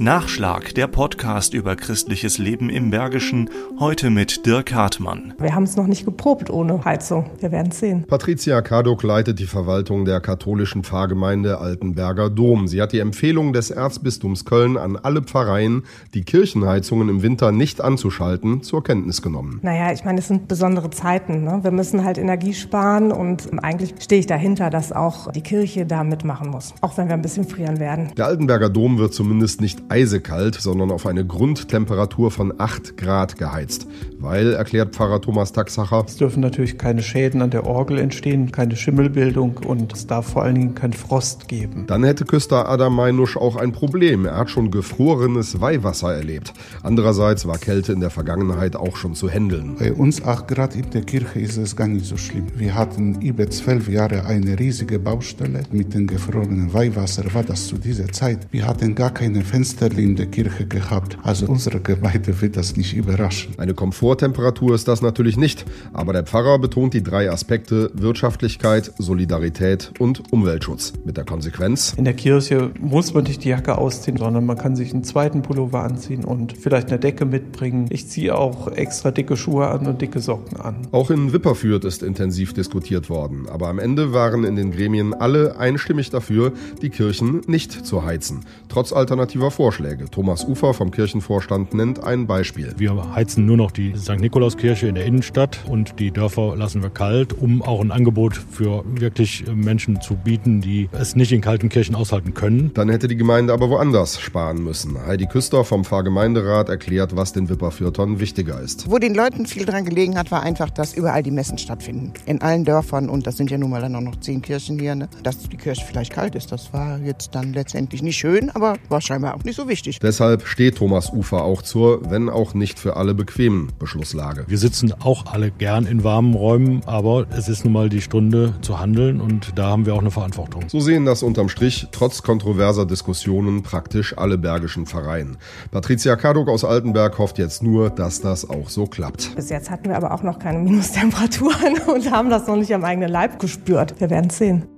Nachschlag, der Podcast über christliches Leben im Bergischen, heute mit Dirk Hartmann. Wir haben es noch nicht geprobt ohne Heizung. Wir werden es sehen. Patricia Kadok leitet die Verwaltung der katholischen Pfarrgemeinde Altenberger Dom. Sie hat die Empfehlung des Erzbistums Köln an alle Pfarreien, die Kirchenheizungen im Winter nicht anzuschalten, zur Kenntnis genommen. Naja, ich meine, es sind besondere Zeiten. Ne? Wir müssen halt Energie sparen und eigentlich stehe ich dahinter, dass auch die Kirche da mitmachen muss. Auch wenn wir ein bisschen frieren werden. Der Altenberger Dom wird zumindest nicht eisekalt, sondern auf eine Grundtemperatur von 8 Grad geheizt. Weil, erklärt Pfarrer Thomas Taxacher, es dürfen natürlich keine Schäden an der Orgel entstehen, keine Schimmelbildung und es darf vor allen Dingen kein Frost geben. Dann hätte Küster Adam Meinusch auch ein Problem. Er hat schon gefrorenes Weihwasser erlebt. Andererseits war Kälte in der Vergangenheit auch schon zu handeln. Bei uns 8 Grad in der Kirche ist es gar nicht so schlimm. Wir hatten über zwölf Jahre eine riesige Baustelle. Mit dem gefrorenen Weihwasser war das zu dieser Zeit. Wir hatten gar keine Fenster Fensterli in der Kirche gehabt. Also unsere Gemeinde wird das nicht überraschen. Eine Komforttemperatur ist das natürlich nicht, aber der Pfarrer betont die drei Aspekte Wirtschaftlichkeit, Solidarität und Umweltschutz. Mit der Konsequenz? In der Kirche muss man nicht die Jacke ausziehen, sondern man kann sich einen zweiten Pullover anziehen und vielleicht eine Decke mitbringen. Ich ziehe auch extra dicke Schuhe an und dicke Socken an. Auch in Wipperfürth ist intensiv diskutiert worden, aber am Ende waren in den Gremien alle einstimmig dafür, die Kirchen nicht zu heizen, trotz alternativer Vorschläge. Vorschläge. Thomas Ufer vom Kirchenvorstand nennt ein Beispiel. Wir heizen nur noch die St. Nikolauskirche in der Innenstadt und die Dörfer lassen wir kalt, um auch ein Angebot für wirklich Menschen zu bieten, die es nicht in kalten Kirchen aushalten können. Dann hätte die Gemeinde aber woanders sparen müssen. Heidi Küster vom Pfarrgemeinderat erklärt, was den Wipperfürtern wichtiger ist. Wo den Leuten viel dran gelegen hat, war einfach, dass überall die Messen stattfinden. In allen Dörfern und das sind ja nun mal dann auch noch zehn Kirchen hier. Ne? Dass die Kirche vielleicht kalt ist, das war jetzt dann letztendlich nicht schön, aber war scheinbar auch nicht so wichtig. Deshalb steht Thomas Ufer auch zur, wenn auch nicht für alle bequemen Beschlusslage. Wir sitzen auch alle gern in warmen Räumen, aber es ist nun mal die Stunde zu handeln und da haben wir auch eine Verantwortung. So sehen das unterm Strich trotz kontroverser Diskussionen praktisch alle bergischen Pfarreien. Patricia Kadok aus Altenberg hofft jetzt nur, dass das auch so klappt. Bis jetzt hatten wir aber auch noch keine Minustemperaturen und haben das noch nicht am eigenen Leib gespürt. Wir werden es sehen.